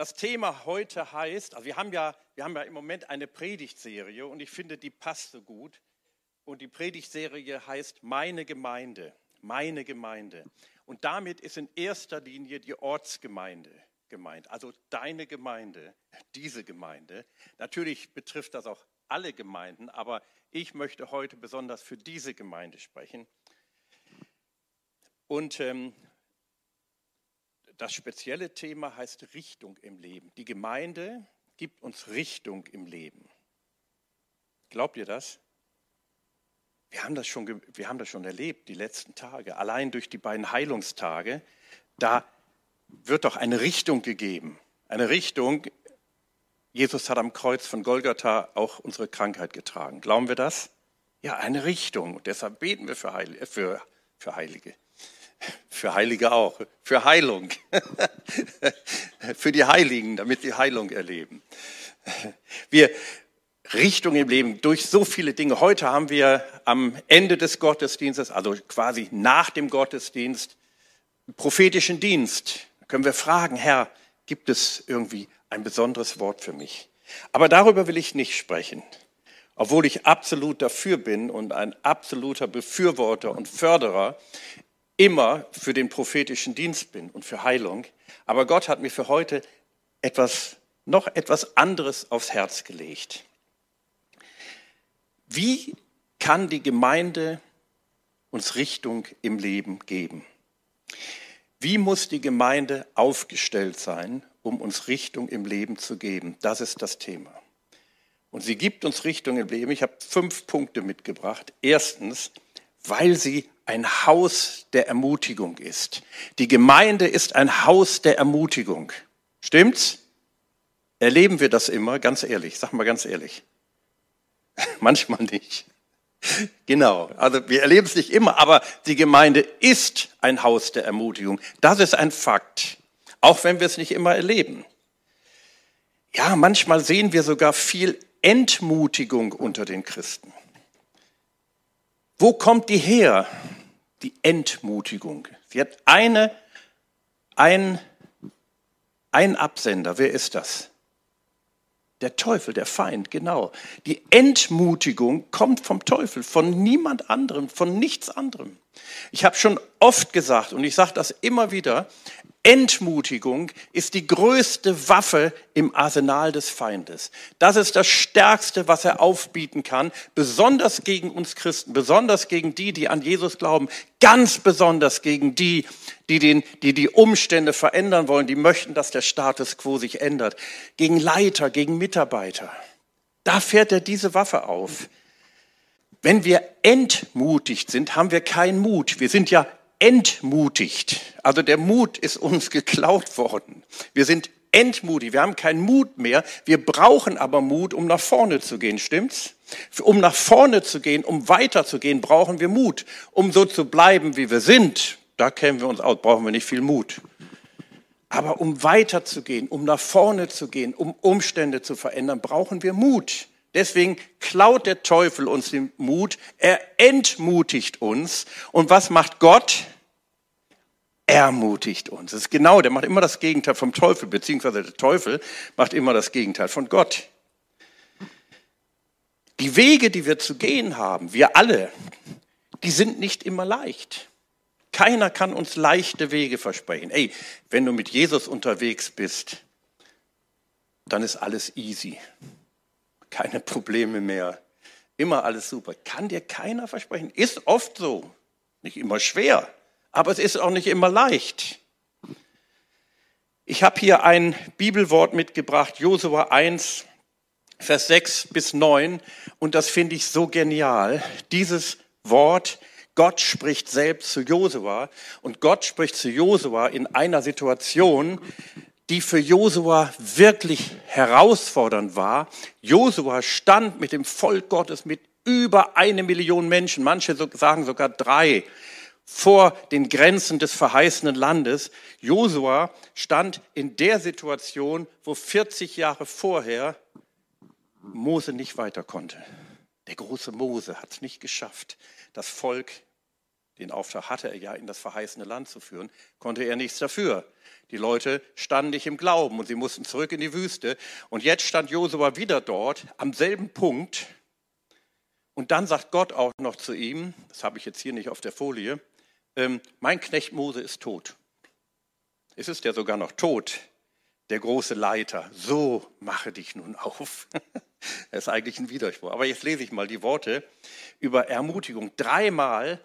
Das Thema heute heißt, also wir haben ja, wir haben ja im Moment eine Predigtserie und ich finde, die passt so gut. Und die Predigtserie heißt Meine Gemeinde, meine Gemeinde. Und damit ist in erster Linie die Ortsgemeinde gemeint, also deine Gemeinde, diese Gemeinde. Natürlich betrifft das auch alle Gemeinden, aber ich möchte heute besonders für diese Gemeinde sprechen. Und ähm, das spezielle Thema heißt Richtung im Leben. Die Gemeinde gibt uns Richtung im Leben. Glaubt ihr das? Wir haben das schon, wir haben das schon erlebt, die letzten Tage. Allein durch die beiden Heilungstage, da wird doch eine Richtung gegeben. Eine Richtung, Jesus hat am Kreuz von Golgatha auch unsere Krankheit getragen. Glauben wir das? Ja, eine Richtung. Und deshalb beten wir für, Heil, für, für Heilige. Für Heilige auch, für Heilung, für die Heiligen, damit sie Heilung erleben. Wir Richtung im Leben durch so viele Dinge. Heute haben wir am Ende des Gottesdienstes, also quasi nach dem Gottesdienst, prophetischen Dienst. Da können wir fragen, Herr, gibt es irgendwie ein besonderes Wort für mich? Aber darüber will ich nicht sprechen. Obwohl ich absolut dafür bin und ein absoluter Befürworter und Förderer immer für den prophetischen Dienst bin und für Heilung. Aber Gott hat mir für heute etwas, noch etwas anderes aufs Herz gelegt. Wie kann die Gemeinde uns Richtung im Leben geben? Wie muss die Gemeinde aufgestellt sein, um uns Richtung im Leben zu geben? Das ist das Thema. Und sie gibt uns Richtung im Leben. Ich habe fünf Punkte mitgebracht. Erstens, weil sie ein Haus der Ermutigung ist. Die Gemeinde ist ein Haus der Ermutigung. Stimmt's? Erleben wir das immer? Ganz ehrlich, sag mal ganz ehrlich. Manchmal nicht. Genau, also wir erleben es nicht immer, aber die Gemeinde ist ein Haus der Ermutigung. Das ist ein Fakt, auch wenn wir es nicht immer erleben. Ja, manchmal sehen wir sogar viel Entmutigung unter den Christen. Wo kommt die her? Die Entmutigung. Sie hat eine, ein, ein Absender. Wer ist das? Der Teufel, der Feind, genau. Die Entmutigung kommt vom Teufel, von niemand anderem, von nichts anderem. Ich habe schon oft gesagt und ich sage das immer wieder, Entmutigung ist die größte Waffe im Arsenal des Feindes. Das ist das Stärkste, was er aufbieten kann, besonders gegen uns Christen, besonders gegen die, die an Jesus glauben, ganz besonders gegen die, die, den, die die Umstände verändern wollen, die möchten, dass der Status quo sich ändert, gegen Leiter, gegen Mitarbeiter. Da fährt er diese Waffe auf. Wenn wir entmutigt sind, haben wir keinen Mut. Wir sind ja entmutigt. Also der Mut ist uns geklaut worden. Wir sind entmutigt. Wir haben keinen Mut mehr. Wir brauchen aber Mut, um nach vorne zu gehen. Stimmt's? Um nach vorne zu gehen, um weiterzugehen, brauchen wir Mut. Um so zu bleiben, wie wir sind, da kennen wir uns aus, brauchen wir nicht viel Mut. Aber um weiterzugehen, um nach vorne zu gehen, um Umstände zu verändern, brauchen wir Mut. Deswegen klaut der Teufel uns den Mut, er entmutigt uns. Und was macht Gott? Ermutigt uns. Das ist genau, der macht immer das Gegenteil vom Teufel, beziehungsweise der Teufel macht immer das Gegenteil von Gott. Die Wege, die wir zu gehen haben, wir alle, die sind nicht immer leicht. Keiner kann uns leichte Wege versprechen. Ey, wenn du mit Jesus unterwegs bist, dann ist alles easy keine Probleme mehr, immer alles super. Kann dir keiner versprechen. Ist oft so. Nicht immer schwer, aber es ist auch nicht immer leicht. Ich habe hier ein Bibelwort mitgebracht, Josua 1, Vers 6 bis 9, und das finde ich so genial. Dieses Wort, Gott spricht selbst zu Josua und Gott spricht zu Josua in einer Situation, die für Josua wirklich herausfordernd war. Josua stand mit dem Volk Gottes mit über eine Million Menschen, manche sagen sogar drei, vor den Grenzen des verheißenen Landes. Josua stand in der Situation, wo 40 Jahre vorher Mose nicht weiter konnte. Der große Mose hat es nicht geschafft. Das Volk, den Auftrag hatte er ja, in das verheißene Land zu führen, konnte er nichts dafür. Die Leute standen nicht im Glauben und sie mussten zurück in die Wüste. Und jetzt stand Josua wieder dort, am selben Punkt. Und dann sagt Gott auch noch zu ihm, das habe ich jetzt hier nicht auf der Folie, ähm, mein Knecht Mose ist tot. Es ist ja sogar noch tot, der große Leiter. So mache dich nun auf. das ist eigentlich ein Widerspruch. Aber jetzt lese ich mal die Worte über Ermutigung. Dreimal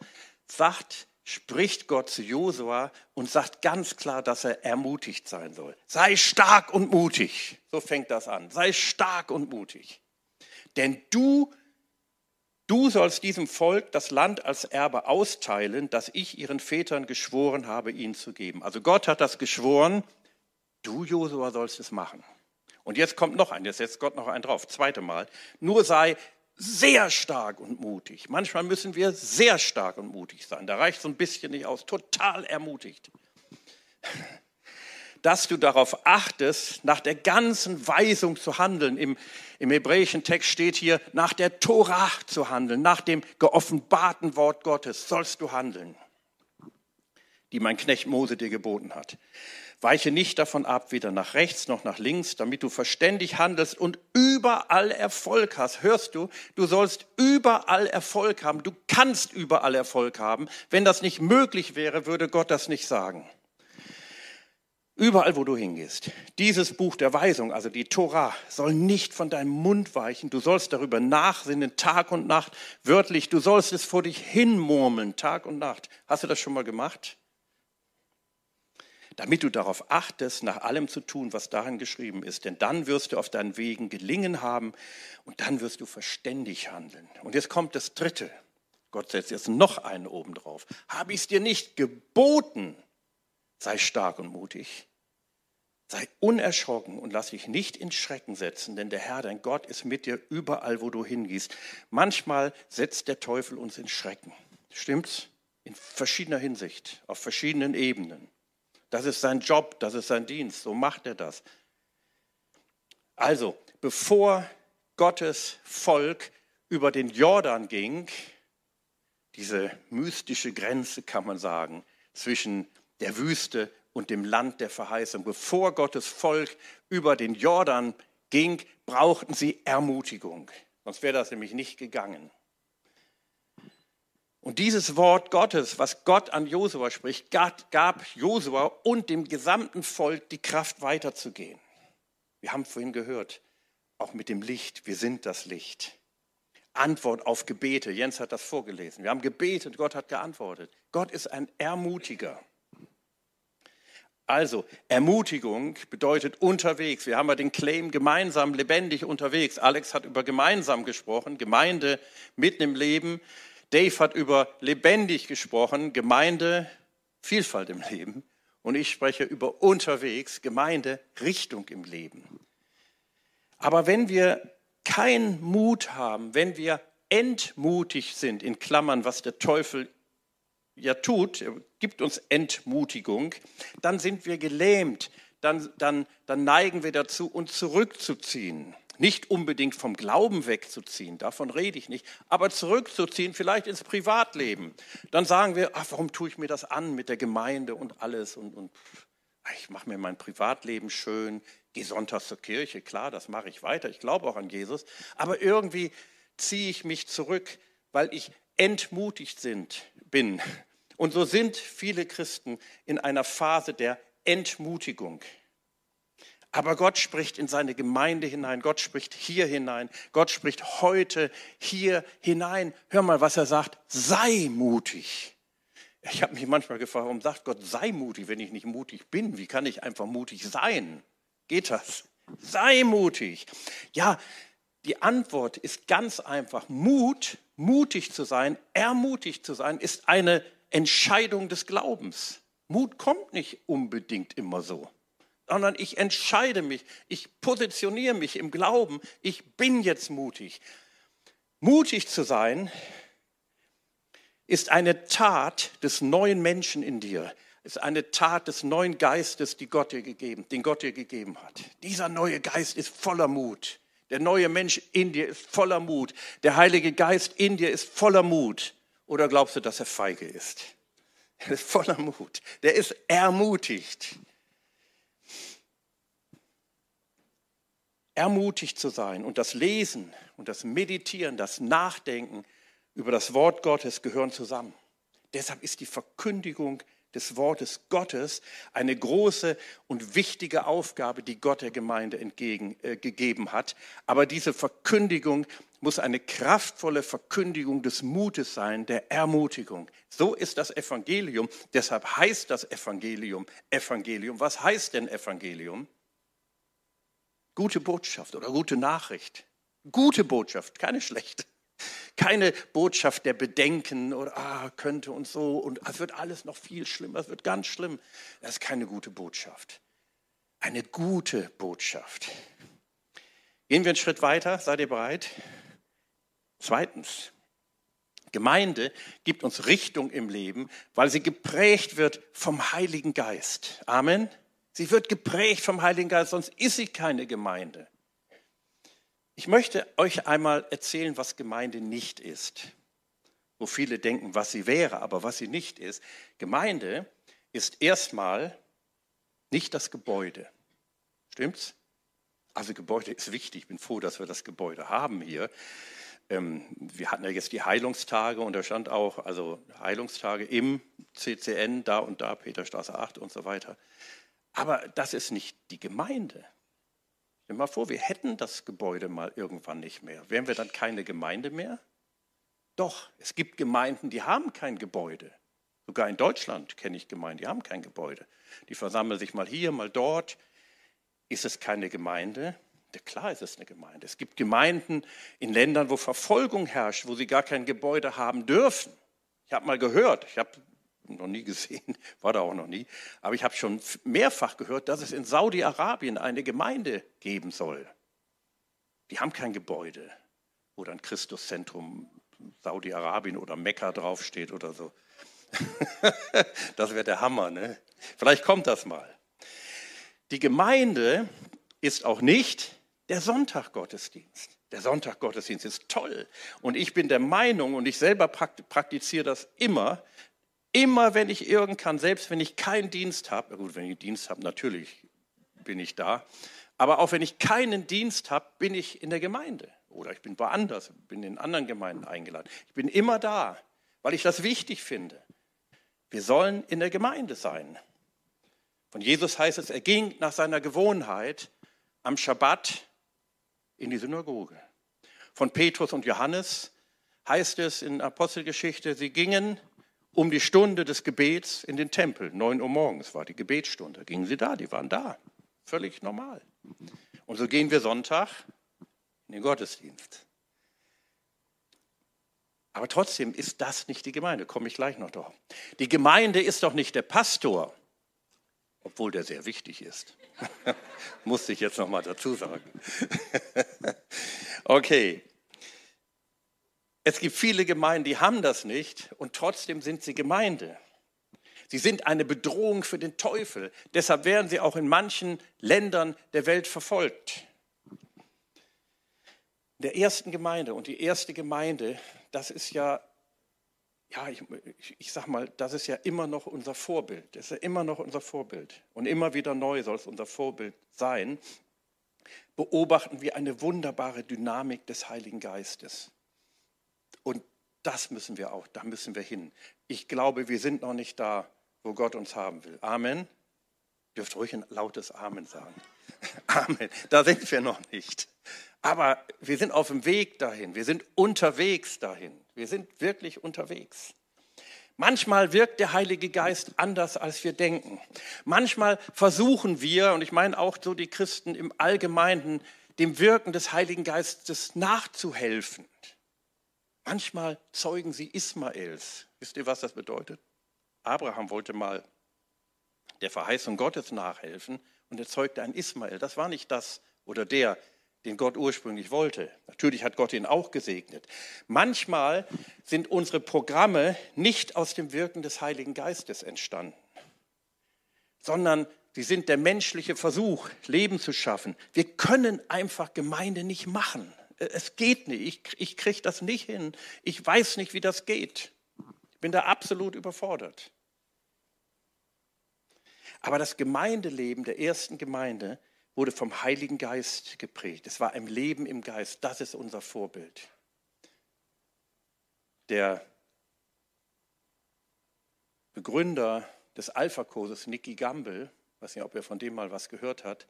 sagt spricht Gott zu Josua und sagt ganz klar, dass er ermutigt sein soll. Sei stark und mutig. So fängt das an. Sei stark und mutig. Denn du, du sollst diesem Volk das Land als Erbe austeilen, das ich ihren Vätern geschworen habe, ihnen zu geben. Also Gott hat das geschworen. Du, Josua, sollst es machen. Und jetzt kommt noch ein, jetzt setzt Gott noch einen drauf. Zweite Mal. Nur sei sehr stark und mutig. Manchmal müssen wir sehr stark und mutig sein. Da reicht so ein bisschen nicht aus. Total ermutigt. Dass du darauf achtest, nach der ganzen Weisung zu handeln. Im, Im hebräischen Text steht hier, nach der Torah zu handeln, nach dem geoffenbarten Wort Gottes sollst du handeln, die mein Knecht Mose dir geboten hat. Weiche nicht davon ab, weder nach rechts noch nach links, damit du verständig handelst und überall Erfolg hast. Hörst du, du sollst überall Erfolg haben. Du kannst überall Erfolg haben. Wenn das nicht möglich wäre, würde Gott das nicht sagen. Überall, wo du hingehst. Dieses Buch der Weisung, also die Tora, soll nicht von deinem Mund weichen. Du sollst darüber nachsinnen, Tag und Nacht. Wörtlich, du sollst es vor dich hinmurmeln, Tag und Nacht. Hast du das schon mal gemacht? Damit du darauf achtest, nach allem zu tun, was darin geschrieben ist. Denn dann wirst du auf deinen Wegen gelingen haben und dann wirst du verständig handeln. Und jetzt kommt das Dritte. Gott setzt jetzt noch einen oben drauf. Habe ich es dir nicht geboten? Sei stark und mutig. Sei unerschrocken und lass dich nicht in Schrecken setzen, denn der Herr, dein Gott, ist mit dir überall, wo du hingehst. Manchmal setzt der Teufel uns in Schrecken. Stimmt's? In verschiedener Hinsicht, auf verschiedenen Ebenen. Das ist sein Job, das ist sein Dienst, so macht er das. Also, bevor Gottes Volk über den Jordan ging, diese mystische Grenze kann man sagen, zwischen der Wüste und dem Land der Verheißung, bevor Gottes Volk über den Jordan ging, brauchten sie Ermutigung. Sonst wäre das nämlich nicht gegangen. Und dieses Wort Gottes, was Gott an Josua spricht, gab Josua und dem gesamten Volk die Kraft weiterzugehen. Wir haben vorhin gehört, auch mit dem Licht, wir sind das Licht. Antwort auf Gebete, Jens hat das vorgelesen. Wir haben gebetet, Gott hat geantwortet. Gott ist ein Ermutiger. Also, Ermutigung bedeutet unterwegs. Wir haben ja den Claim gemeinsam, lebendig unterwegs. Alex hat über gemeinsam gesprochen, Gemeinde mitten im Leben. Dave hat über lebendig gesprochen, Gemeinde, Vielfalt im Leben. Und ich spreche über unterwegs, Gemeinde, Richtung im Leben. Aber wenn wir keinen Mut haben, wenn wir entmutigt sind, in Klammern, was der Teufel ja tut, er gibt uns Entmutigung, dann sind wir gelähmt, dann, dann, dann neigen wir dazu, uns zurückzuziehen. Nicht unbedingt vom Glauben wegzuziehen, davon rede ich nicht, aber zurückzuziehen, vielleicht ins Privatleben. Dann sagen wir, ach, warum tue ich mir das an mit der Gemeinde und alles und, und ich mache mir mein Privatleben schön, gehe sonntags zur Kirche, klar, das mache ich weiter, ich glaube auch an Jesus, aber irgendwie ziehe ich mich zurück, weil ich entmutigt sind, bin. Und so sind viele Christen in einer Phase der Entmutigung. Aber Gott spricht in seine Gemeinde hinein, Gott spricht hier hinein, Gott spricht heute hier hinein. Hör mal, was er sagt, sei mutig. Ich habe mich manchmal gefragt, warum sagt Gott, sei mutig, wenn ich nicht mutig bin? Wie kann ich einfach mutig sein? Geht das? Sei mutig. Ja, die Antwort ist ganz einfach. Mut, mutig zu sein, ermutigt zu sein, ist eine Entscheidung des Glaubens. Mut kommt nicht unbedingt immer so sondern ich entscheide mich, ich positioniere mich im Glauben, ich bin jetzt mutig. Mutig zu sein ist eine Tat des neuen Menschen in dir, ist eine Tat des neuen Geistes, die Gott dir gegeben, den Gott dir gegeben hat. Dieser neue Geist ist voller Mut. Der neue Mensch in dir ist voller Mut. Der Heilige Geist in dir ist voller Mut. Oder glaubst du, dass er feige ist? Er ist voller Mut. Der ist ermutigt. Ermutigt zu sein und das Lesen und das Meditieren, das Nachdenken über das Wort Gottes gehören zusammen. Deshalb ist die Verkündigung des Wortes Gottes eine große und wichtige Aufgabe, die Gott der Gemeinde entgegengegeben äh, hat. Aber diese Verkündigung muss eine kraftvolle Verkündigung des Mutes sein, der Ermutigung. So ist das Evangelium. Deshalb heißt das Evangelium Evangelium. Was heißt denn Evangelium? Gute Botschaft oder gute Nachricht. Gute Botschaft, keine schlechte. Keine Botschaft der Bedenken oder ah, könnte und so und es wird alles noch viel schlimmer, es wird ganz schlimm. Das ist keine gute Botschaft. Eine gute Botschaft. Gehen wir einen Schritt weiter, seid ihr bereit? Zweitens, Gemeinde gibt uns Richtung im Leben, weil sie geprägt wird vom Heiligen Geist. Amen. Sie wird geprägt vom Heiligen Geist, sonst ist sie keine Gemeinde. Ich möchte euch einmal erzählen, was Gemeinde nicht ist. Wo viele denken, was sie wäre, aber was sie nicht ist. Gemeinde ist erstmal nicht das Gebäude. Stimmt's? Also Gebäude ist wichtig. Ich bin froh, dass wir das Gebäude haben hier. Ähm, wir hatten ja jetzt die Heilungstage und da stand auch, also Heilungstage im CCN, da und da, Peterstraße 8 und so weiter. Aber das ist nicht die Gemeinde. Stell dir mal vor, wir hätten das Gebäude mal irgendwann nicht mehr. Wären wir dann keine Gemeinde mehr? Doch, es gibt Gemeinden, die haben kein Gebäude. Sogar in Deutschland kenne ich Gemeinden, die haben kein Gebäude. Die versammeln sich mal hier, mal dort. Ist es keine Gemeinde? Ja, klar ist es eine Gemeinde. Es gibt Gemeinden in Ländern, wo Verfolgung herrscht, wo sie gar kein Gebäude haben dürfen. Ich habe mal gehört, ich habe noch nie gesehen, war da auch noch nie. Aber ich habe schon mehrfach gehört, dass es in Saudi-Arabien eine Gemeinde geben soll. Die haben kein Gebäude, wo dann Christuszentrum Saudi-Arabien oder Mekka draufsteht oder so. das wäre der Hammer, ne? Vielleicht kommt das mal. Die Gemeinde ist auch nicht der Sonntaggottesdienst. Der Sonntaggottesdienst ist toll. Und ich bin der Meinung, und ich selber praktiziere das immer, Immer wenn ich irgend kann, selbst wenn ich keinen Dienst habe, gut, wenn ich Dienst habe, natürlich bin ich da, aber auch wenn ich keinen Dienst habe, bin ich in der Gemeinde oder ich bin woanders, bin in anderen Gemeinden eingeladen. Ich bin immer da, weil ich das wichtig finde. Wir sollen in der Gemeinde sein. Von Jesus heißt es, er ging nach seiner Gewohnheit am Schabbat in die Synagoge. Von Petrus und Johannes heißt es in Apostelgeschichte, sie gingen um die Stunde des Gebets in den Tempel. 9 Uhr morgens war die Gebetsstunde. Gingen sie da, die waren da. Völlig normal. Und so gehen wir Sonntag in den Gottesdienst. Aber trotzdem ist das nicht die Gemeinde, komme ich gleich noch drauf. Die Gemeinde ist doch nicht der Pastor, obwohl der sehr wichtig ist. Musste ich jetzt noch mal dazu sagen. okay, es gibt viele Gemeinden, die haben das nicht und trotzdem sind sie Gemeinde. Sie sind eine Bedrohung für den Teufel. Deshalb werden sie auch in manchen Ländern der Welt verfolgt. In der ersten Gemeinde und die erste Gemeinde, das ist ja, ja, ich, ich sag mal, das ist ja immer noch unser Vorbild. Das ist ja immer noch unser Vorbild. Und immer wieder neu soll es unser Vorbild sein. Beobachten wir eine wunderbare Dynamik des Heiligen Geistes. Und das müssen wir auch, da müssen wir hin. Ich glaube, wir sind noch nicht da, wo Gott uns haben will. Amen. Dürft ruhig ein lautes Amen sagen. Amen. Da sind wir noch nicht. Aber wir sind auf dem Weg dahin. Wir sind unterwegs dahin. Wir sind wirklich unterwegs. Manchmal wirkt der Heilige Geist anders, als wir denken. Manchmal versuchen wir, und ich meine auch so die Christen im Allgemeinen, dem Wirken des Heiligen Geistes nachzuhelfen. Manchmal zeugen sie Ismaels. Wisst ihr, was das bedeutet? Abraham wollte mal der Verheißung Gottes nachhelfen und er zeugte einen Ismael. Das war nicht das oder der, den Gott ursprünglich wollte. Natürlich hat Gott ihn auch gesegnet. Manchmal sind unsere Programme nicht aus dem Wirken des Heiligen Geistes entstanden, sondern sie sind der menschliche Versuch, Leben zu schaffen. Wir können einfach Gemeinde nicht machen. Es geht nicht. Ich, ich kriege das nicht hin. Ich weiß nicht, wie das geht. Ich bin da absolut überfordert. Aber das Gemeindeleben der ersten Gemeinde wurde vom Heiligen Geist geprägt. Es war ein Leben im Geist. Das ist unser Vorbild. Der Begründer des Alpha-Kurses, Nicky Gamble, weiß nicht, ob er von dem mal was gehört hat,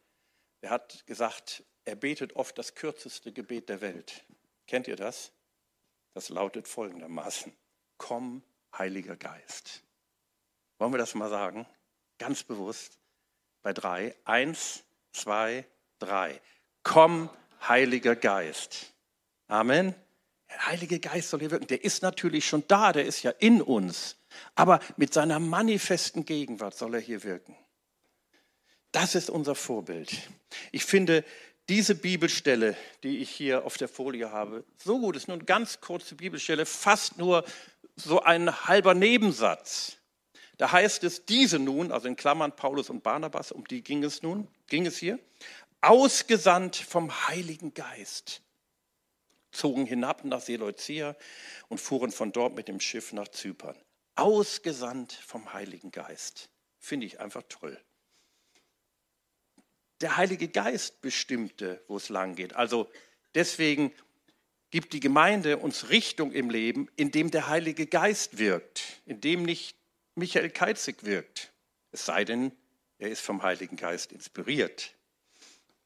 der hat gesagt, er betet oft das kürzeste Gebet der Welt. Kennt ihr das? Das lautet folgendermaßen, komm, Heiliger Geist. Wollen wir das mal sagen? Ganz bewusst. Bei drei. Eins, zwei, drei. Komm, Heiliger Geist. Amen. Der Heilige Geist soll hier wirken. Der ist natürlich schon da, der ist ja in uns. Aber mit seiner manifesten Gegenwart soll er hier wirken. Das ist unser Vorbild. Ich finde diese Bibelstelle, die ich hier auf der Folie habe, so gut. Es ist nur eine ganz kurze Bibelstelle, fast nur so ein halber Nebensatz. Da heißt es, diese nun, also in Klammern Paulus und Barnabas, um die ging es nun, ging es hier, ausgesandt vom Heiligen Geist, zogen hinab nach Seleucia und fuhren von dort mit dem Schiff nach Zypern. Ausgesandt vom Heiligen Geist. Finde ich einfach toll. Der Heilige Geist bestimmte, wo es lang geht. Also deswegen gibt die Gemeinde uns Richtung im Leben, indem der Heilige Geist wirkt, indem nicht Michael Keizig wirkt. Es sei denn, er ist vom Heiligen Geist inspiriert,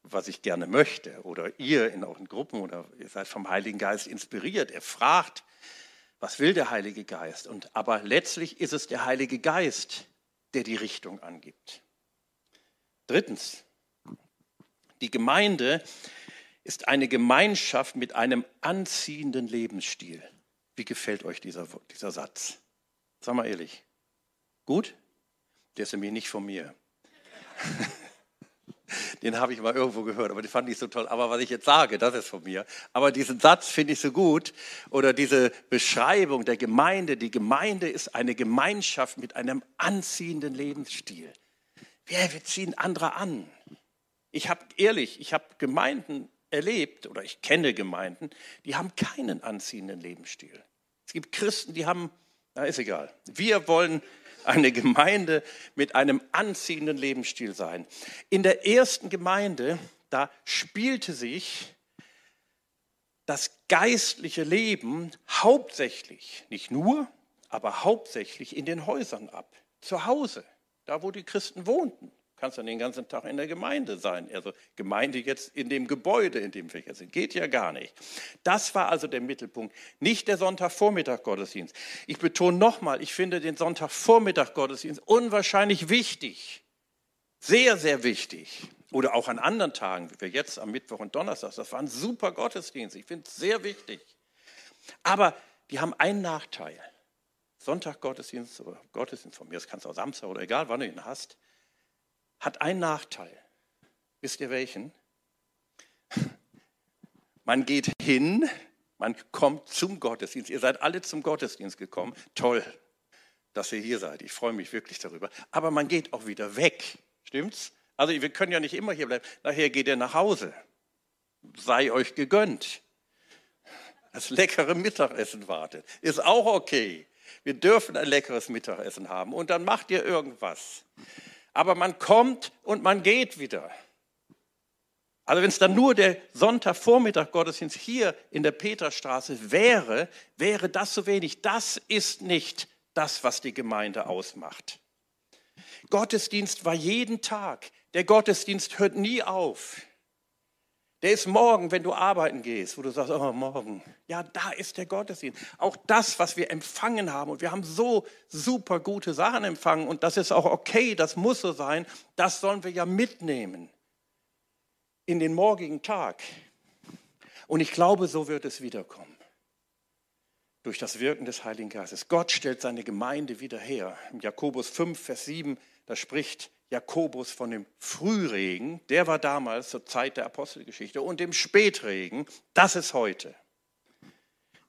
was ich gerne möchte. Oder ihr in euren Gruppen oder ihr seid vom Heiligen Geist inspiriert. Er fragt, was will der Heilige Geist? Und, aber letztlich ist es der Heilige Geist, der die Richtung angibt. Drittens, die Gemeinde ist eine Gemeinschaft mit einem anziehenden Lebensstil. Wie gefällt euch dieser, dieser Satz? Sag mal ehrlich. Gut? Der ist nämlich nicht von mir. Den habe ich mal irgendwo gehört, aber den fand ich so toll. Aber was ich jetzt sage, das ist von mir. Aber diesen Satz finde ich so gut. Oder diese Beschreibung der Gemeinde. Die Gemeinde ist eine Gemeinschaft mit einem anziehenden Lebensstil. Wir, wir ziehen andere an. Ich habe ehrlich, ich habe Gemeinden erlebt oder ich kenne Gemeinden, die haben keinen anziehenden Lebensstil. Es gibt Christen, die haben, na ist egal. Wir wollen eine Gemeinde mit einem anziehenden Lebensstil sein. In der ersten Gemeinde, da spielte sich das geistliche Leben hauptsächlich, nicht nur, aber hauptsächlich in den Häusern ab, zu Hause, da wo die Christen wohnten kannst dann den ganzen Tag in der Gemeinde sein. Also Gemeinde jetzt in dem Gebäude, in dem wir hier sind. Geht ja gar nicht. Das war also der Mittelpunkt, nicht der Sonntagvormittag Gottesdienst. Ich betone nochmal, ich finde den Sonntagvormittag Gottesdienst unwahrscheinlich wichtig. Sehr, sehr wichtig. Oder auch an anderen Tagen, wie wir jetzt am Mittwoch und Donnerstag. Das war ein super Gottesdienst. Ich finde es sehr wichtig. Aber die haben einen Nachteil. Sonntag Gottesdienst oder Gottesdienst von mir, das kannst du auch Samstag oder egal, wann du ihn hast hat einen Nachteil. Wisst ihr welchen? Man geht hin, man kommt zum Gottesdienst. Ihr seid alle zum Gottesdienst gekommen. Toll, dass ihr hier seid. Ich freue mich wirklich darüber. Aber man geht auch wieder weg. Stimmt's? Also wir können ja nicht immer hier bleiben. Nachher geht ihr nach Hause. Sei euch gegönnt. Das leckere Mittagessen wartet. Ist auch okay. Wir dürfen ein leckeres Mittagessen haben. Und dann macht ihr irgendwas aber man kommt und man geht wieder. Also wenn es dann nur der Sonntagvormittag Gottesdienst hier in der Peterstraße wäre, wäre das so wenig. Das ist nicht das, was die Gemeinde ausmacht. Gottesdienst war jeden Tag. Der Gottesdienst hört nie auf. Der ist morgen, wenn du arbeiten gehst, wo du sagst, oh, morgen. Ja, da ist der Gottesdienst. Auch das, was wir empfangen haben. Und wir haben so super gute Sachen empfangen. Und das ist auch okay, das muss so sein. Das sollen wir ja mitnehmen in den morgigen Tag. Und ich glaube, so wird es wiederkommen. Durch das Wirken des Heiligen Geistes. Gott stellt seine Gemeinde wieder her. Im Jakobus 5, Vers 7, da spricht Jakobus von dem Frühregen, der war damals zur Zeit der Apostelgeschichte, und dem Spätregen, das ist heute.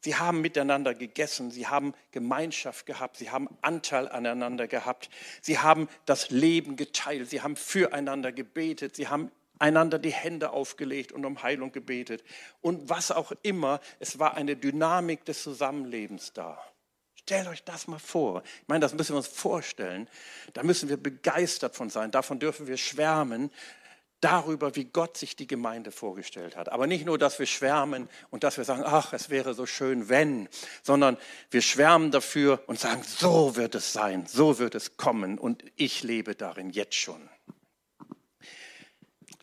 Sie haben miteinander gegessen, sie haben Gemeinschaft gehabt, sie haben Anteil aneinander gehabt, sie haben das Leben geteilt, sie haben füreinander gebetet, sie haben einander die Hände aufgelegt und um Heilung gebetet. Und was auch immer, es war eine Dynamik des Zusammenlebens da. Stellt euch das mal vor. Ich meine, das müssen wir uns vorstellen. Da müssen wir begeistert von sein. Davon dürfen wir schwärmen. darüber, wie Gott sich die Gemeinde vorgestellt hat. Aber nicht nur, dass wir schwärmen und dass wir sagen, ach, es wäre so schön, wenn, sondern wir schwärmen dafür und sagen, so wird es sein, so wird es kommen und ich lebe darin jetzt schon.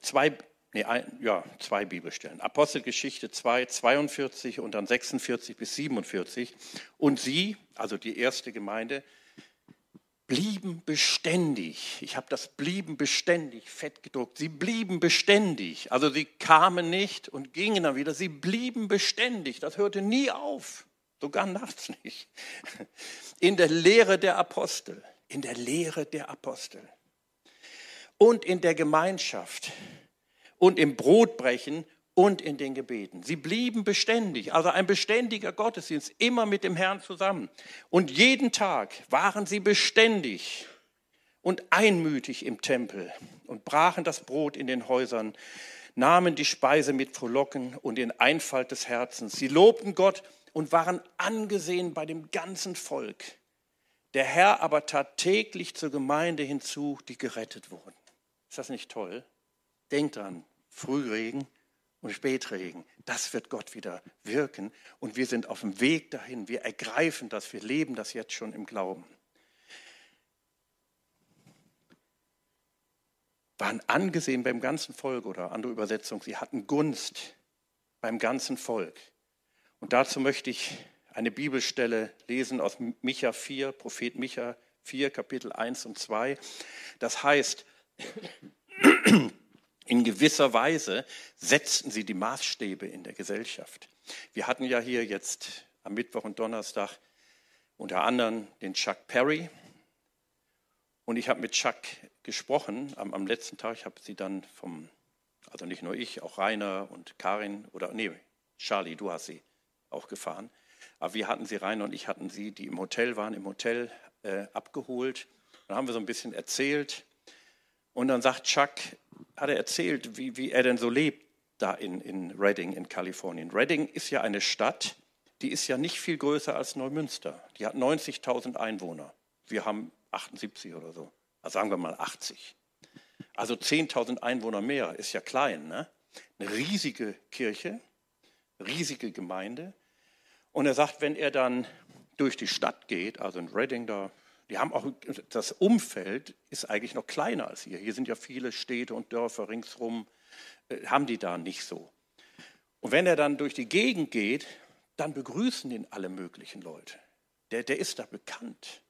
Zwei, nee, ein, ja, zwei Bibelstellen. Apostelgeschichte 2, 42 und dann 46 bis 47. Und sie, also die erste Gemeinde, blieben beständig. Ich habe das blieben beständig fett gedruckt. Sie blieben beständig. Also sie kamen nicht und gingen dann wieder. Sie blieben beständig. Das hörte nie auf. Sogar nachts nicht. In der Lehre der Apostel. In der Lehre der Apostel. Und in der Gemeinschaft. Und im Brotbrechen und in den Gebeten. Sie blieben beständig, also ein beständiger Gottesdienst, immer mit dem Herrn zusammen. Und jeden Tag waren sie beständig und einmütig im Tempel und brachen das Brot in den Häusern, nahmen die Speise mit Frohlocken und in Einfalt des Herzens. Sie lobten Gott und waren angesehen bei dem ganzen Volk. Der Herr aber tat täglich zur Gemeinde hinzu, die gerettet wurden. Ist das nicht toll? Denkt dran, Frühregen, und Spätregen. Das wird Gott wieder wirken und wir sind auf dem Weg dahin. Wir ergreifen das, wir leben das jetzt schon im Glauben. Waren angesehen beim ganzen Volk oder andere Übersetzung, sie hatten Gunst beim ganzen Volk. Und dazu möchte ich eine Bibelstelle lesen aus Micha 4, Prophet Micha 4, Kapitel 1 und 2. Das heißt, in gewisser Weise setzten sie die Maßstäbe in der Gesellschaft. Wir hatten ja hier jetzt am Mittwoch und Donnerstag unter anderem den Chuck Perry. Und ich habe mit Chuck gesprochen am, am letzten Tag. Ich habe sie dann vom, also nicht nur ich, auch Rainer und Karin oder nee, Charlie, du hast sie auch gefahren. Aber wir hatten sie, Rainer und ich hatten sie, die im Hotel waren, im Hotel äh, abgeholt. Dann haben wir so ein bisschen erzählt. Und dann sagt Chuck, hat er erzählt, wie, wie er denn so lebt da in, in Redding in Kalifornien. Redding ist ja eine Stadt, die ist ja nicht viel größer als Neumünster. Die hat 90.000 Einwohner. Wir haben 78 oder so. Also sagen wir mal 80. Also 10.000 Einwohner mehr ist ja klein. Ne? Eine riesige Kirche, riesige Gemeinde. Und er sagt, wenn er dann durch die Stadt geht, also in Redding da die haben auch, das Umfeld ist eigentlich noch kleiner als hier. Hier sind ja viele Städte und Dörfer ringsherum, äh, haben die da nicht so. Und wenn er dann durch die Gegend geht, dann begrüßen ihn alle möglichen Leute. Der, der ist da bekannt.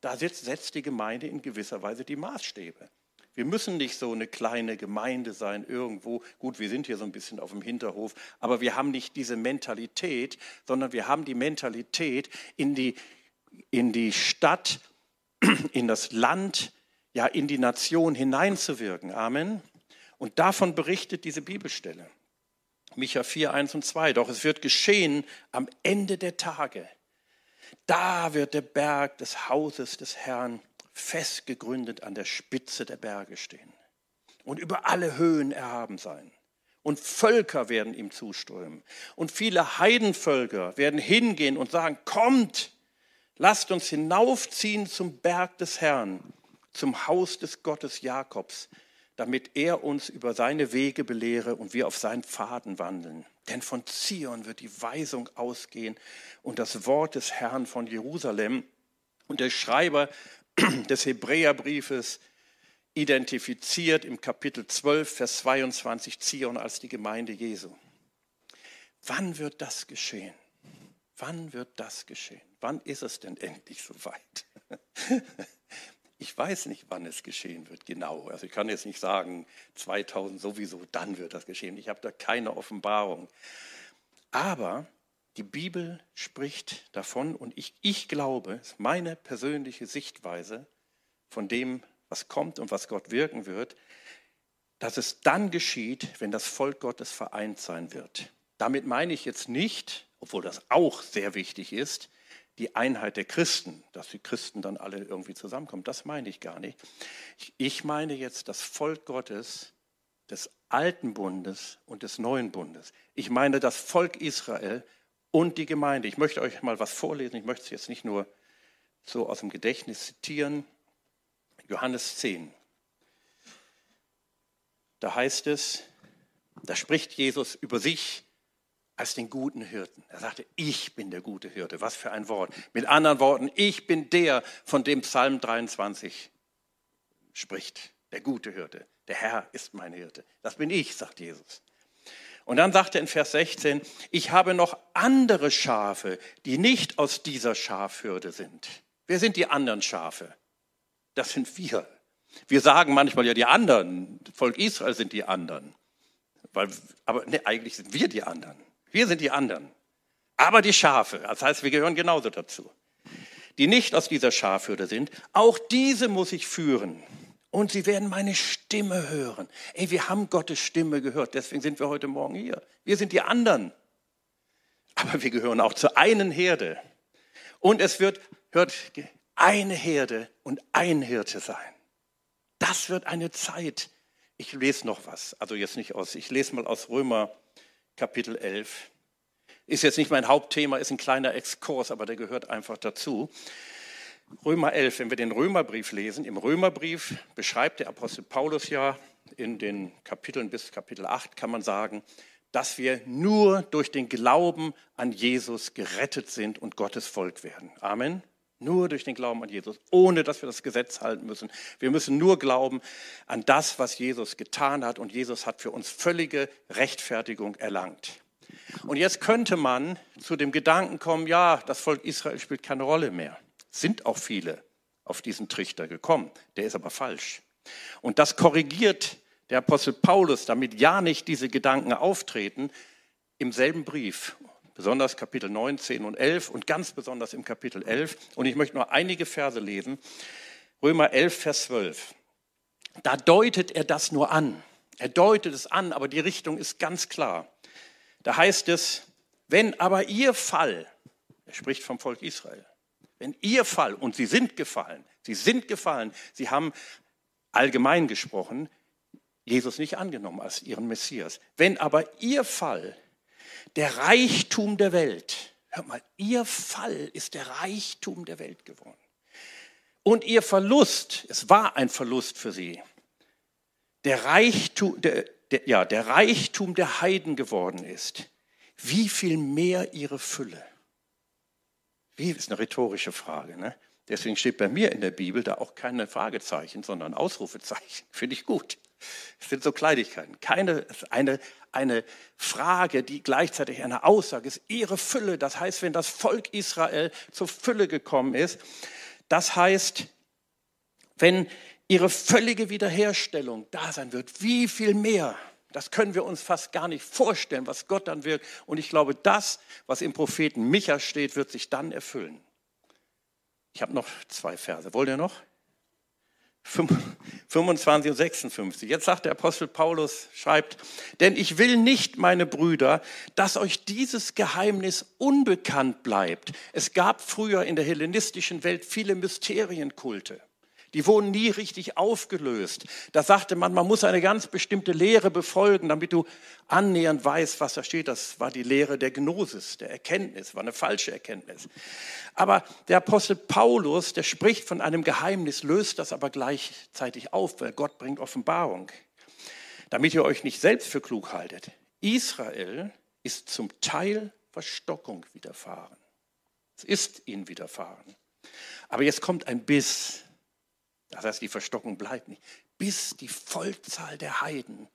Da setzt, setzt die Gemeinde in gewisser Weise die Maßstäbe. Wir müssen nicht so eine kleine Gemeinde sein irgendwo. Gut, wir sind hier so ein bisschen auf dem Hinterhof, aber wir haben nicht diese Mentalität, sondern wir haben die Mentalität, in die, in die Stadt, in das Land, ja in die Nation hineinzuwirken. Amen. Und davon berichtet diese Bibelstelle. Micha 4, 1 und 2. Doch es wird geschehen am Ende der Tage. Da wird der Berg des Hauses des Herrn fest gegründet an der Spitze der Berge stehen und über alle Höhen erhaben sein. Und Völker werden ihm zuströmen. Und viele Heidenvölker werden hingehen und sagen, kommt, Lasst uns hinaufziehen zum Berg des Herrn, zum Haus des Gottes Jakobs, damit er uns über seine Wege belehre und wir auf seinen Pfaden wandeln. Denn von Zion wird die Weisung ausgehen und das Wort des Herrn von Jerusalem. Und der Schreiber des Hebräerbriefes identifiziert im Kapitel 12, Vers 22 Zion als die Gemeinde Jesu. Wann wird das geschehen? Wann wird das geschehen? Wann ist es denn endlich soweit? Ich weiß nicht, wann es geschehen wird, genau. Also ich kann jetzt nicht sagen, 2000 sowieso, dann wird das geschehen. Ich habe da keine Offenbarung. Aber die Bibel spricht davon und ich, ich glaube, es ist meine persönliche Sichtweise von dem, was kommt und was Gott wirken wird, dass es dann geschieht, wenn das Volk Gottes vereint sein wird. Damit meine ich jetzt nicht, obwohl das auch sehr wichtig ist, die Einheit der Christen, dass die Christen dann alle irgendwie zusammenkommen. Das meine ich gar nicht. Ich meine jetzt das Volk Gottes des alten Bundes und des neuen Bundes. Ich meine das Volk Israel und die Gemeinde. Ich möchte euch mal was vorlesen. Ich möchte es jetzt nicht nur so aus dem Gedächtnis zitieren. Johannes 10. Da heißt es, da spricht Jesus über sich als den guten Hirten. Er sagte, ich bin der gute Hirte. Was für ein Wort. Mit anderen Worten, ich bin der, von dem Psalm 23 spricht. Der gute Hirte. Der Herr ist mein Hirte. Das bin ich, sagt Jesus. Und dann sagt er in Vers 16, ich habe noch andere Schafe, die nicht aus dieser Schafhürde sind. Wer sind die anderen Schafe? Das sind wir. Wir sagen manchmal ja, die anderen, Volk Israel sind die anderen. Weil, aber nee, eigentlich sind wir die anderen. Wir sind die anderen. Aber die Schafe, das heißt, wir gehören genauso dazu, die nicht aus dieser Schafhürde sind, auch diese muss ich führen. Und sie werden meine Stimme hören. Ey, wir haben Gottes Stimme gehört, deswegen sind wir heute Morgen hier. Wir sind die anderen. Aber wir gehören auch zur einen Herde. Und es wird, hört, eine Herde und ein Hirte sein. Das wird eine Zeit. Ich lese noch was, also jetzt nicht aus, ich lese mal aus Römer Kapitel 11. Ist jetzt nicht mein Hauptthema, ist ein kleiner Exkurs, aber der gehört einfach dazu. Römer 11, wenn wir den Römerbrief lesen, im Römerbrief beschreibt der Apostel Paulus ja in den Kapiteln bis Kapitel 8, kann man sagen, dass wir nur durch den Glauben an Jesus gerettet sind und Gottes Volk werden. Amen. Nur durch den Glauben an Jesus, ohne dass wir das Gesetz halten müssen. Wir müssen nur glauben an das, was Jesus getan hat. Und Jesus hat für uns völlige Rechtfertigung erlangt. Und jetzt könnte man zu dem Gedanken kommen, ja, das Volk Israel spielt keine Rolle mehr. Sind auch viele auf diesen Trichter gekommen. Der ist aber falsch. Und das korrigiert der Apostel Paulus, damit ja nicht diese Gedanken auftreten, im selben Brief besonders Kapitel 9, 10 und 11 und ganz besonders im Kapitel 11. Und ich möchte nur einige Verse lesen. Römer 11, Vers 12. Da deutet er das nur an. Er deutet es an, aber die Richtung ist ganz klar. Da heißt es, wenn aber ihr Fall, er spricht vom Volk Israel, wenn ihr Fall, und sie sind gefallen, sie sind gefallen, sie haben allgemein gesprochen, Jesus nicht angenommen als ihren Messias. Wenn aber ihr Fall der Reichtum der Welt. Hört mal, ihr Fall ist der Reichtum der Welt geworden. Und ihr Verlust, es war ein Verlust für sie, der Reichtum, der, der, ja, der Reichtum der Heiden geworden ist. Wie viel mehr ihre Fülle? Wie ist eine rhetorische Frage. Ne? Deswegen steht bei mir in der Bibel da auch keine Fragezeichen, sondern Ausrufezeichen. Finde ich gut. Es sind so Kleinigkeiten. Keine, eine, eine Frage, die gleichzeitig eine Aussage ist. Ihre Fülle, das heißt, wenn das Volk Israel zur Fülle gekommen ist, das heißt, wenn ihre völlige Wiederherstellung da sein wird, wie viel mehr? Das können wir uns fast gar nicht vorstellen, was Gott dann wirkt. Und ich glaube, das, was im Propheten Micha steht, wird sich dann erfüllen. Ich habe noch zwei Verse. Wollt ihr noch? 25 und 56. Jetzt sagt der Apostel Paulus, schreibt, denn ich will nicht, meine Brüder, dass euch dieses Geheimnis unbekannt bleibt. Es gab früher in der hellenistischen Welt viele Mysterienkulte. Die wurden nie richtig aufgelöst. Da sagte man, man muss eine ganz bestimmte Lehre befolgen, damit du annähernd weißt, was da steht. Das war die Lehre der Gnosis, der Erkenntnis, war eine falsche Erkenntnis. Aber der Apostel Paulus, der spricht von einem Geheimnis, löst das aber gleichzeitig auf, weil Gott bringt Offenbarung. Damit ihr euch nicht selbst für klug haltet. Israel ist zum Teil Verstockung widerfahren. Es ist ihnen widerfahren. Aber jetzt kommt ein Biss. Das heißt, die Verstockung bleibt nicht, bis die Vollzahl der Heiden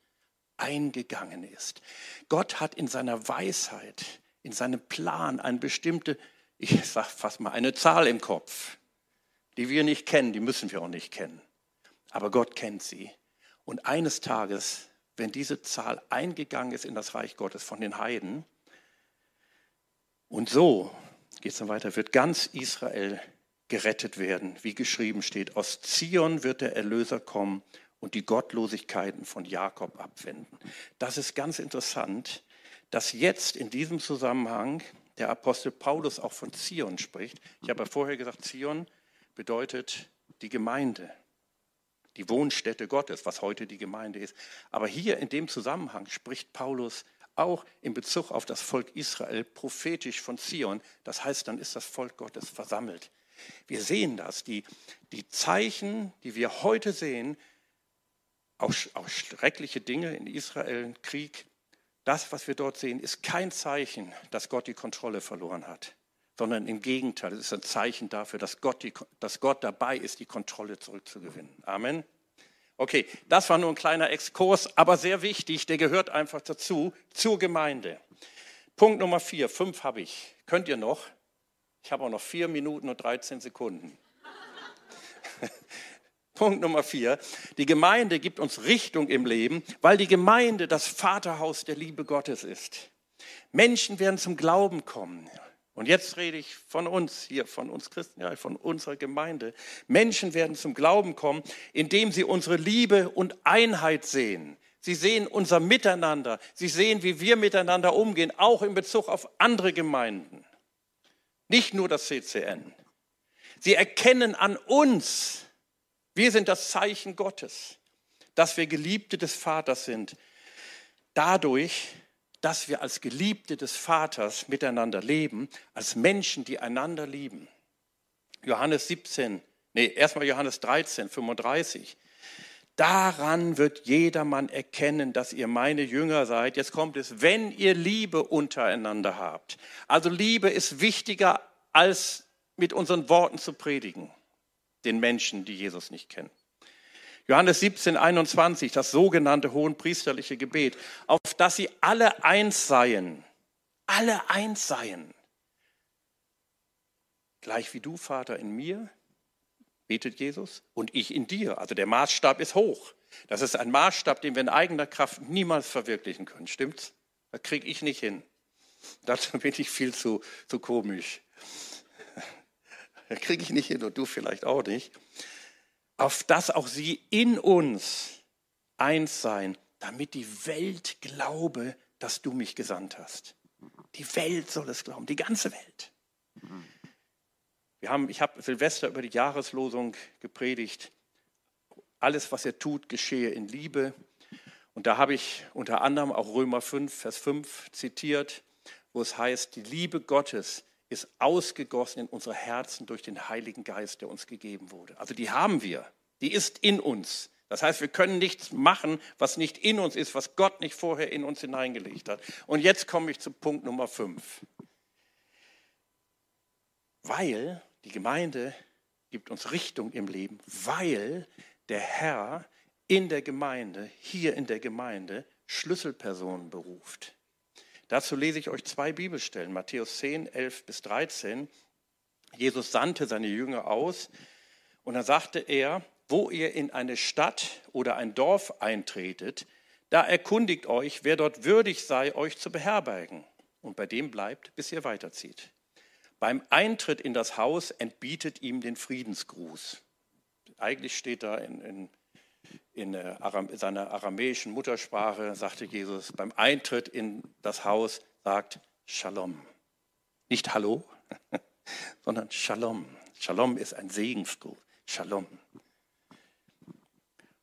eingegangen ist. Gott hat in seiner Weisheit, in seinem Plan eine bestimmte, ich sage fast mal, eine Zahl im Kopf, die wir nicht kennen, die müssen wir auch nicht kennen. Aber Gott kennt sie. Und eines Tages, wenn diese Zahl eingegangen ist in das Reich Gottes von den Heiden, und so geht es dann weiter, wird ganz Israel gerettet werden, wie geschrieben steht. Aus Zion wird der Erlöser kommen und die Gottlosigkeiten von Jakob abwenden. Das ist ganz interessant, dass jetzt in diesem Zusammenhang der Apostel Paulus auch von Zion spricht. Ich habe ja vorher gesagt, Zion bedeutet die Gemeinde, die Wohnstätte Gottes, was heute die Gemeinde ist. Aber hier in dem Zusammenhang spricht Paulus auch in Bezug auf das Volk Israel prophetisch von Zion. Das heißt, dann ist das Volk Gottes versammelt. Wir sehen das. Die, die Zeichen, die wir heute sehen, auch, auch schreckliche Dinge in Israel, Krieg. Das, was wir dort sehen, ist kein Zeichen, dass Gott die Kontrolle verloren hat, sondern im Gegenteil, es ist ein Zeichen dafür, dass Gott, die, dass Gott dabei ist, die Kontrolle zurückzugewinnen. Amen. Okay, das war nur ein kleiner Exkurs, aber sehr wichtig, der gehört einfach dazu, zur Gemeinde. Punkt Nummer vier, fünf habe ich. Könnt ihr noch? Ich habe auch noch vier Minuten und 13 Sekunden. Punkt Nummer vier. Die Gemeinde gibt uns Richtung im Leben, weil die Gemeinde das Vaterhaus der Liebe Gottes ist. Menschen werden zum Glauben kommen. Und jetzt rede ich von uns hier, von uns Christen, ja, von unserer Gemeinde. Menschen werden zum Glauben kommen, indem sie unsere Liebe und Einheit sehen. Sie sehen unser Miteinander. Sie sehen, wie wir miteinander umgehen, auch in Bezug auf andere Gemeinden. Nicht nur das CCN. Sie erkennen an uns, wir sind das Zeichen Gottes, dass wir Geliebte des Vaters sind. Dadurch, dass wir als Geliebte des Vaters miteinander leben, als Menschen, die einander lieben. Johannes 17, nee, erstmal Johannes 13, 35. Daran wird jedermann erkennen, dass ihr meine Jünger seid. Jetzt kommt es, wenn ihr Liebe untereinander habt. Also Liebe ist wichtiger als mit unseren Worten zu predigen, den Menschen, die Jesus nicht kennen. Johannes 17, 21, das sogenannte hohenpriesterliche Gebet, auf dass sie alle eins seien. Alle eins seien. Gleich wie du, Vater, in mir, betet Jesus, und ich in dir. Also der Maßstab ist hoch. Das ist ein Maßstab, den wir in eigener Kraft niemals verwirklichen können. Stimmt's? Das kriege ich nicht hin. Dazu bin ich viel zu, zu komisch. Das kriege ich nicht hin und du vielleicht auch nicht auf dass auch sie in uns eins sein, damit die Welt glaube, dass du mich gesandt hast. Die Welt soll es glauben, die ganze Welt. Wir haben, ich habe Silvester über die Jahreslosung gepredigt. Alles, was er tut, geschehe in Liebe. Und da habe ich unter anderem auch Römer 5, Vers 5 zitiert, wo es heißt, die Liebe Gottes ist ausgegossen in unsere Herzen durch den Heiligen Geist, der uns gegeben wurde. Also die haben wir, die ist in uns. Das heißt, wir können nichts machen, was nicht in uns ist, was Gott nicht vorher in uns hineingelegt hat. Und jetzt komme ich zu Punkt Nummer 5. Weil die Gemeinde gibt uns Richtung im Leben, weil der Herr in der Gemeinde, hier in der Gemeinde, Schlüsselpersonen beruft. Dazu lese ich euch zwei Bibelstellen, Matthäus 10, 11 bis 13. Jesus sandte seine Jünger aus und dann sagte er, wo ihr in eine Stadt oder ein Dorf eintretet, da erkundigt euch, wer dort würdig sei, euch zu beherbergen und bei dem bleibt, bis ihr weiterzieht. Beim Eintritt in das Haus entbietet ihm den Friedensgruß. Eigentlich steht da in, in in seiner aramäischen Muttersprache sagte Jesus beim Eintritt in das Haus, sagt Shalom. Nicht Hallo, sondern Shalom. Shalom ist ein Segensgruß. Shalom.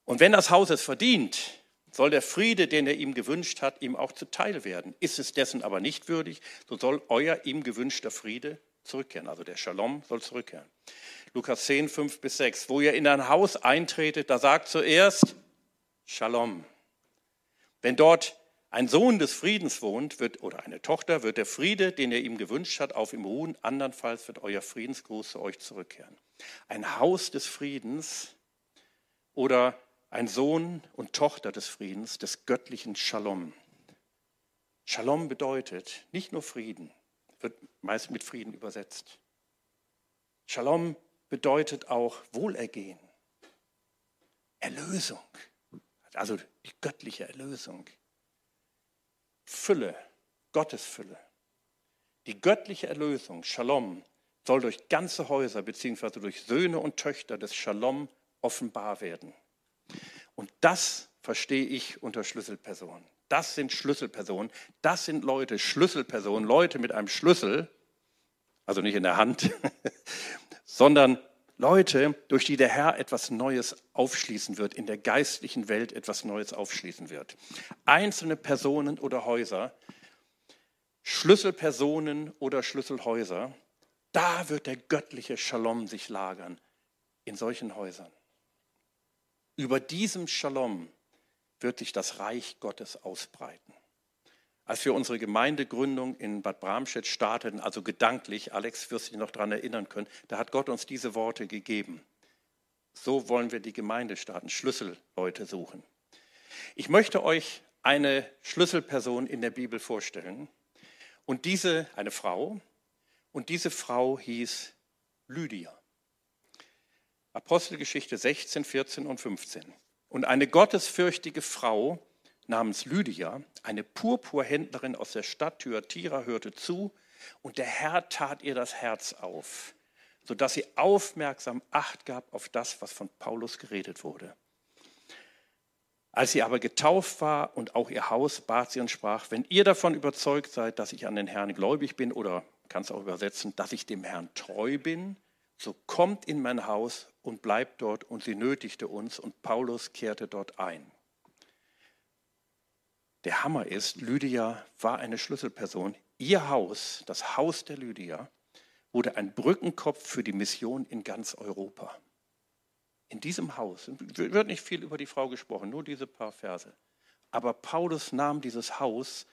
Und wenn das Haus es verdient, soll der Friede, den er ihm gewünscht hat, ihm auch zuteil werden. Ist es dessen aber nicht würdig, so soll euer ihm gewünschter Friede zurückkehren. Also der Shalom soll zurückkehren. Lukas 10, 5 bis 6. Wo ihr in ein Haus eintretet, da sagt zuerst Shalom. Wenn dort ein Sohn des Friedens wohnt, wird, oder eine Tochter, wird der Friede, den er ihm gewünscht hat, auf ihm ruhen. Andernfalls wird euer Friedensgruß zu euch zurückkehren. Ein Haus des Friedens oder ein Sohn und Tochter des Friedens, des göttlichen Shalom. Shalom bedeutet nicht nur Frieden, wird meist mit Frieden übersetzt. Shalom bedeutet auch Wohlergehen, Erlösung, also die göttliche Erlösung, Fülle, Gottes Fülle. Die göttliche Erlösung, Shalom, soll durch ganze Häuser bzw. durch Söhne und Töchter des Shalom offenbar werden. Und das verstehe ich unter Schlüsselpersonen. Das sind Schlüsselpersonen. Das sind Leute, Schlüsselpersonen, Leute mit einem Schlüssel, also nicht in der Hand, sondern Leute, durch die der Herr etwas Neues aufschließen wird, in der geistlichen Welt etwas Neues aufschließen wird. Einzelne Personen oder Häuser, Schlüsselpersonen oder Schlüsselhäuser, da wird der göttliche Shalom sich lagern, in solchen Häusern. Über diesem Shalom wird sich das Reich Gottes ausbreiten. Als wir unsere Gemeindegründung in Bad Bramstedt starteten, also gedanklich, Alex wirst dich noch daran erinnern können, da hat Gott uns diese Worte gegeben. So wollen wir die Gemeinde starten, Schlüsselleute suchen. Ich möchte euch eine Schlüsselperson in der Bibel vorstellen. Und diese, eine Frau, und diese Frau hieß Lydia. Apostelgeschichte 16, 14 und 15. Und eine gottesfürchtige Frau namens Lydia, eine Purpurhändlerin aus der Stadt Thyatira, hörte zu und der Herr tat ihr das Herz auf, sodass sie aufmerksam Acht gab auf das, was von Paulus geredet wurde. Als sie aber getauft war und auch ihr Haus, bat sie und sprach, wenn ihr davon überzeugt seid, dass ich an den Herrn gläubig bin, oder kann es auch übersetzen, dass ich dem Herrn treu bin, so kommt in mein Haus und bleibt dort. Und sie nötigte uns und Paulus kehrte dort ein. Der Hammer ist, Lydia war eine Schlüsselperson. Ihr Haus, das Haus der Lydia, wurde ein Brückenkopf für die Mission in ganz Europa. In diesem Haus wird nicht viel über die Frau gesprochen, nur diese paar Verse. Aber Paulus nahm dieses Haus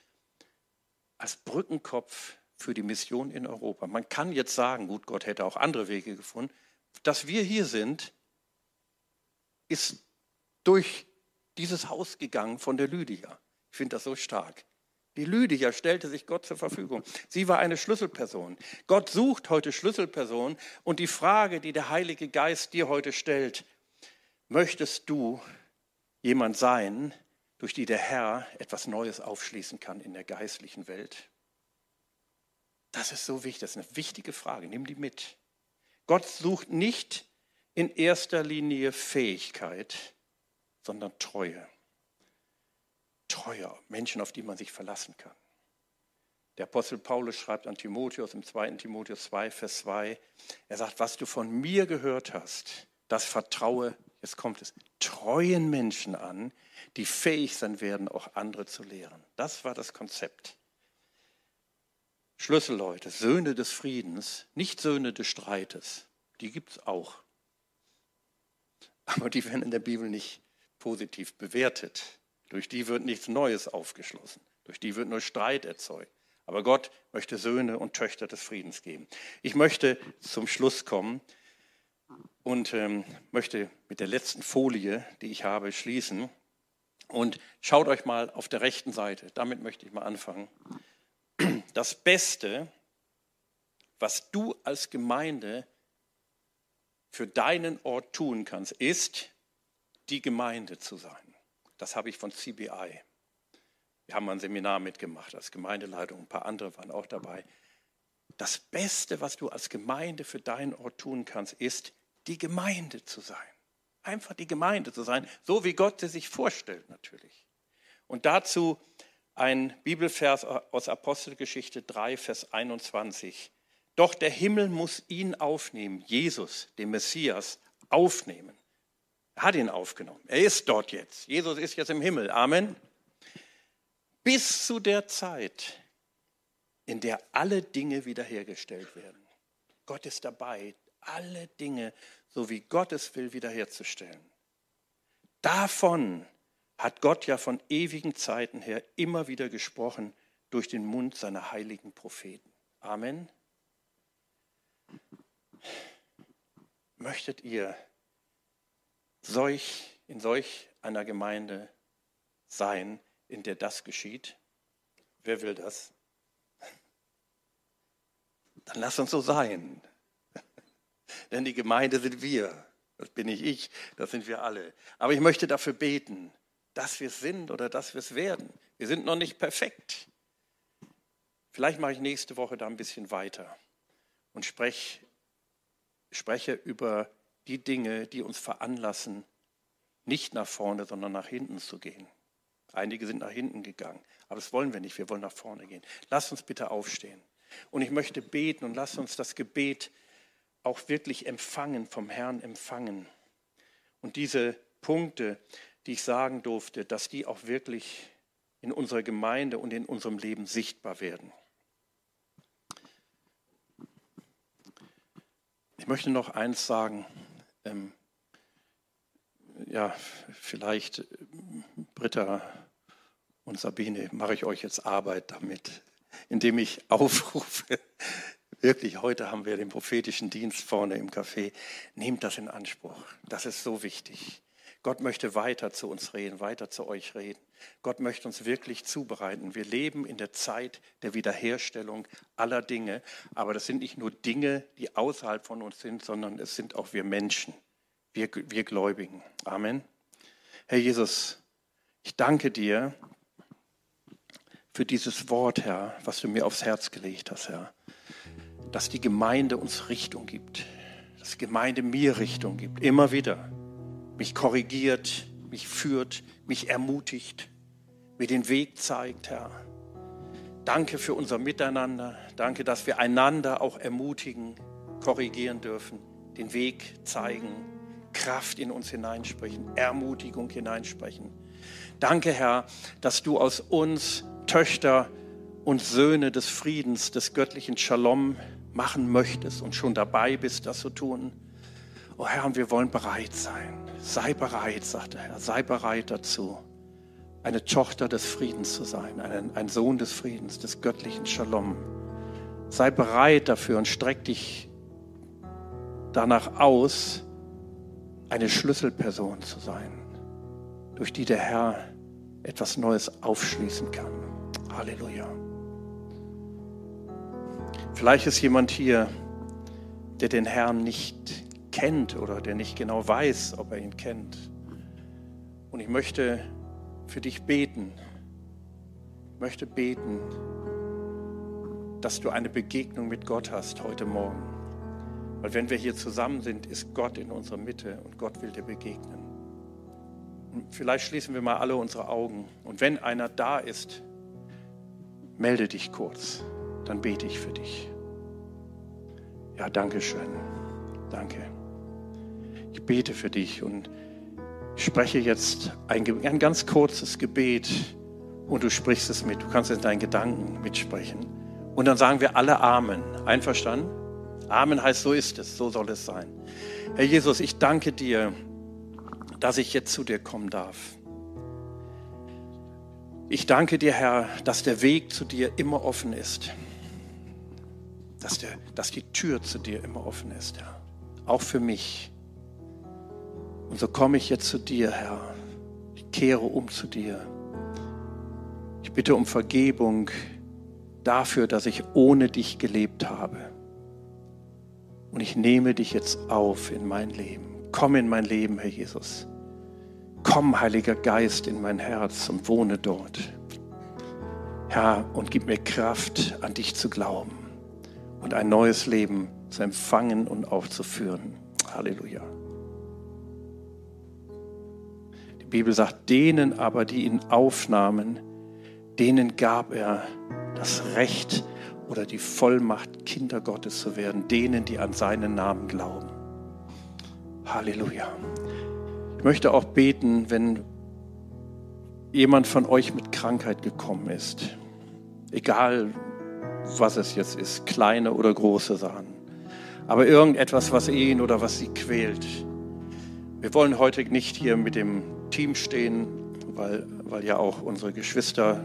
als Brückenkopf für die Mission in Europa. Man kann jetzt sagen, gut, Gott hätte auch andere Wege gefunden. Dass wir hier sind, ist durch dieses Haus gegangen von der Lydia. Ich finde das so stark. Die Lydia stellte sich Gott zur Verfügung. Sie war eine Schlüsselperson. Gott sucht heute Schlüsselpersonen. Und die Frage, die der Heilige Geist dir heute stellt, möchtest du jemand sein, durch die der Herr etwas Neues aufschließen kann in der geistlichen Welt? Das ist so wichtig, das ist eine wichtige Frage, nimm die mit. Gott sucht nicht in erster Linie Fähigkeit, sondern Treue. Treue, Menschen, auf die man sich verlassen kann. Der Apostel Paulus schreibt an Timotheus im 2. Timotheus 2, Vers 2, er sagt, was du von mir gehört hast, das vertraue, jetzt kommt es, treuen Menschen an, die fähig sein werden, auch andere zu lehren. Das war das Konzept. Schlüsselleute, Söhne des Friedens, nicht Söhne des Streites, die gibt es auch. Aber die werden in der Bibel nicht positiv bewertet. Durch die wird nichts Neues aufgeschlossen. Durch die wird nur Streit erzeugt. Aber Gott möchte Söhne und Töchter des Friedens geben. Ich möchte zum Schluss kommen und ähm, möchte mit der letzten Folie, die ich habe, schließen. Und schaut euch mal auf der rechten Seite, damit möchte ich mal anfangen das Beste, was du als Gemeinde für deinen Ort tun kannst, ist, die Gemeinde zu sein. Das habe ich von CBI. Wir haben ein Seminar mitgemacht als Gemeindeleitung, ein paar andere waren auch dabei. Das Beste, was du als Gemeinde für deinen Ort tun kannst, ist, die Gemeinde zu sein. Einfach die Gemeinde zu sein, so wie Gott sie sich vorstellt natürlich. Und dazu ein Bibelvers aus Apostelgeschichte 3, Vers 21. Doch der Himmel muss ihn aufnehmen, Jesus, den Messias, aufnehmen. Er hat ihn aufgenommen. Er ist dort jetzt. Jesus ist jetzt im Himmel. Amen. Bis zu der Zeit, in der alle Dinge wiederhergestellt werden. Gott ist dabei, alle Dinge, so wie Gottes will, wiederherzustellen. Davon hat Gott ja von ewigen Zeiten her immer wieder gesprochen durch den Mund seiner heiligen Propheten. Amen. Möchtet ihr solch, in solch einer Gemeinde sein, in der das geschieht? Wer will das? Dann lass uns so sein. Denn die Gemeinde sind wir. Das bin nicht ich, das sind wir alle. Aber ich möchte dafür beten, dass wir es sind oder dass wir es werden. Wir sind noch nicht perfekt. Vielleicht mache ich nächste Woche da ein bisschen weiter und sprech, spreche über die Dinge, die uns veranlassen, nicht nach vorne, sondern nach hinten zu gehen. Einige sind nach hinten gegangen, aber das wollen wir nicht, wir wollen nach vorne gehen. Lasst uns bitte aufstehen. Und ich möchte beten und lasst uns das Gebet auch wirklich empfangen, vom Herrn empfangen. Und diese Punkte, die ich sagen durfte, dass die auch wirklich in unserer Gemeinde und in unserem Leben sichtbar werden. Ich möchte noch eins sagen. Ähm, ja, vielleicht Britta und Sabine, mache ich euch jetzt Arbeit damit, indem ich aufrufe, wirklich, heute haben wir den prophetischen Dienst vorne im Café, nehmt das in Anspruch. Das ist so wichtig. Gott möchte weiter zu uns reden, weiter zu euch reden. Gott möchte uns wirklich zubereiten. Wir leben in der Zeit der Wiederherstellung aller Dinge, aber das sind nicht nur Dinge, die außerhalb von uns sind, sondern es sind auch wir Menschen, wir, wir Gläubigen. Amen. Herr Jesus, ich danke dir für dieses Wort, Herr, was du mir aufs Herz gelegt hast, Herr. Dass die Gemeinde uns Richtung gibt, dass die Gemeinde mir Richtung gibt, immer wieder. Mich korrigiert, mich führt, mich ermutigt, mir den Weg zeigt, Herr. Danke für unser Miteinander. Danke, dass wir einander auch ermutigen, korrigieren dürfen, den Weg zeigen, Kraft in uns hineinsprechen, Ermutigung hineinsprechen. Danke, Herr, dass du aus uns Töchter und Söhne des Friedens, des göttlichen Shalom machen möchtest und schon dabei bist, das zu tun. Oh Herr, wir wollen bereit sein. Sei bereit, sagt der Herr, sei bereit dazu, eine Tochter des Friedens zu sein, ein, ein Sohn des Friedens, des göttlichen Shalom. Sei bereit dafür und streck dich danach aus, eine Schlüsselperson zu sein, durch die der Herr etwas Neues aufschließen kann. Halleluja. Vielleicht ist jemand hier, der den Herrn nicht kennt oder der nicht genau weiß, ob er ihn kennt. Und ich möchte für dich beten. Ich möchte beten, dass du eine Begegnung mit Gott hast heute Morgen. Weil wenn wir hier zusammen sind, ist Gott in unserer Mitte und Gott will dir begegnen. Und vielleicht schließen wir mal alle unsere Augen. Und wenn einer da ist, melde dich kurz, dann bete ich für dich. Ja, danke schön. Danke. Ich bete für dich und spreche jetzt ein, ein ganz kurzes Gebet und du sprichst es mit. Du kannst in deinen Gedanken mitsprechen. Und dann sagen wir alle Amen. Einverstanden? Amen heißt, so ist es, so soll es sein. Herr Jesus, ich danke dir, dass ich jetzt zu dir kommen darf. Ich danke dir, Herr, dass der Weg zu dir immer offen ist. Dass, der, dass die Tür zu dir immer offen ist, Herr. Auch für mich. Und so komme ich jetzt zu dir, Herr. Ich kehre um zu dir. Ich bitte um Vergebung dafür, dass ich ohne dich gelebt habe. Und ich nehme dich jetzt auf in mein Leben. Komm in mein Leben, Herr Jesus. Komm, Heiliger Geist, in mein Herz und wohne dort. Herr, und gib mir Kraft, an dich zu glauben und ein neues Leben zu empfangen und aufzuführen. Halleluja. Die Bibel sagt, denen aber, die ihn aufnahmen, denen gab er das Recht oder die Vollmacht, Kinder Gottes zu werden, denen, die an seinen Namen glauben. Halleluja. Ich möchte auch beten, wenn jemand von euch mit Krankheit gekommen ist, egal was es jetzt ist, kleine oder große Sachen, aber irgendetwas, was ihn oder was sie quält. Wir wollen heute nicht hier mit dem Team stehen, weil, weil ja auch unsere Geschwister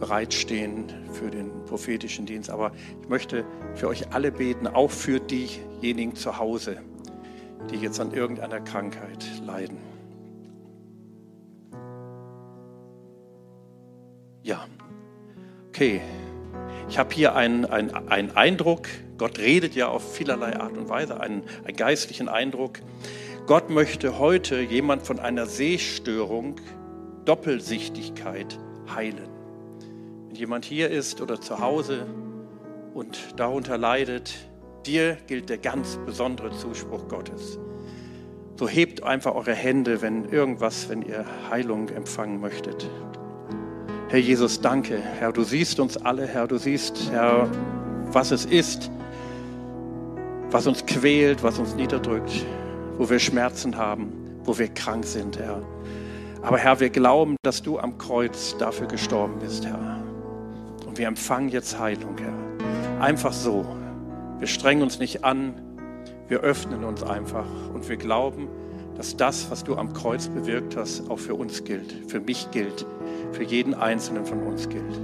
bereitstehen für den prophetischen Dienst, aber ich möchte für euch alle beten, auch für diejenigen zu Hause die jetzt an irgendeiner Krankheit leiden. Ja, okay. Ich habe hier einen, einen, Eindruck. Gott redet ja auf vielerlei Art und Weise, einen, einen geistlichen Eindruck. Gott möchte heute jemand von einer Sehstörung, Doppelsichtigkeit heilen. Wenn jemand hier ist oder zu Hause und darunter leidet, Dir gilt der ganz besondere Zuspruch Gottes. So hebt einfach eure Hände, wenn irgendwas, wenn ihr Heilung empfangen möchtet. Herr Jesus, danke. Herr, du siehst uns alle, Herr, du siehst, Herr, was es ist, was uns quält, was uns niederdrückt, wo wir Schmerzen haben, wo wir krank sind, Herr. Aber Herr, wir glauben, dass du am Kreuz dafür gestorben bist, Herr. Und wir empfangen jetzt Heilung, Herr. Einfach so. Wir strengen uns nicht an, wir öffnen uns einfach und wir glauben, dass das, was du am Kreuz bewirkt hast, auch für uns gilt, für mich gilt, für jeden Einzelnen von uns gilt.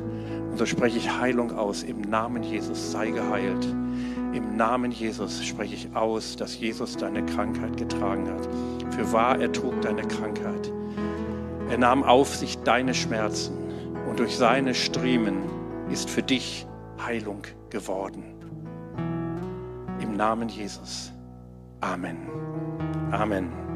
Und so spreche ich Heilung aus. Im Namen Jesus sei geheilt. Im Namen Jesus spreche ich aus, dass Jesus deine Krankheit getragen hat. Für wahr, er trug deine Krankheit. Er nahm auf sich deine Schmerzen und durch seine Striemen ist für dich Heilung geworden. Im Namen Jesus. Amen. Amen.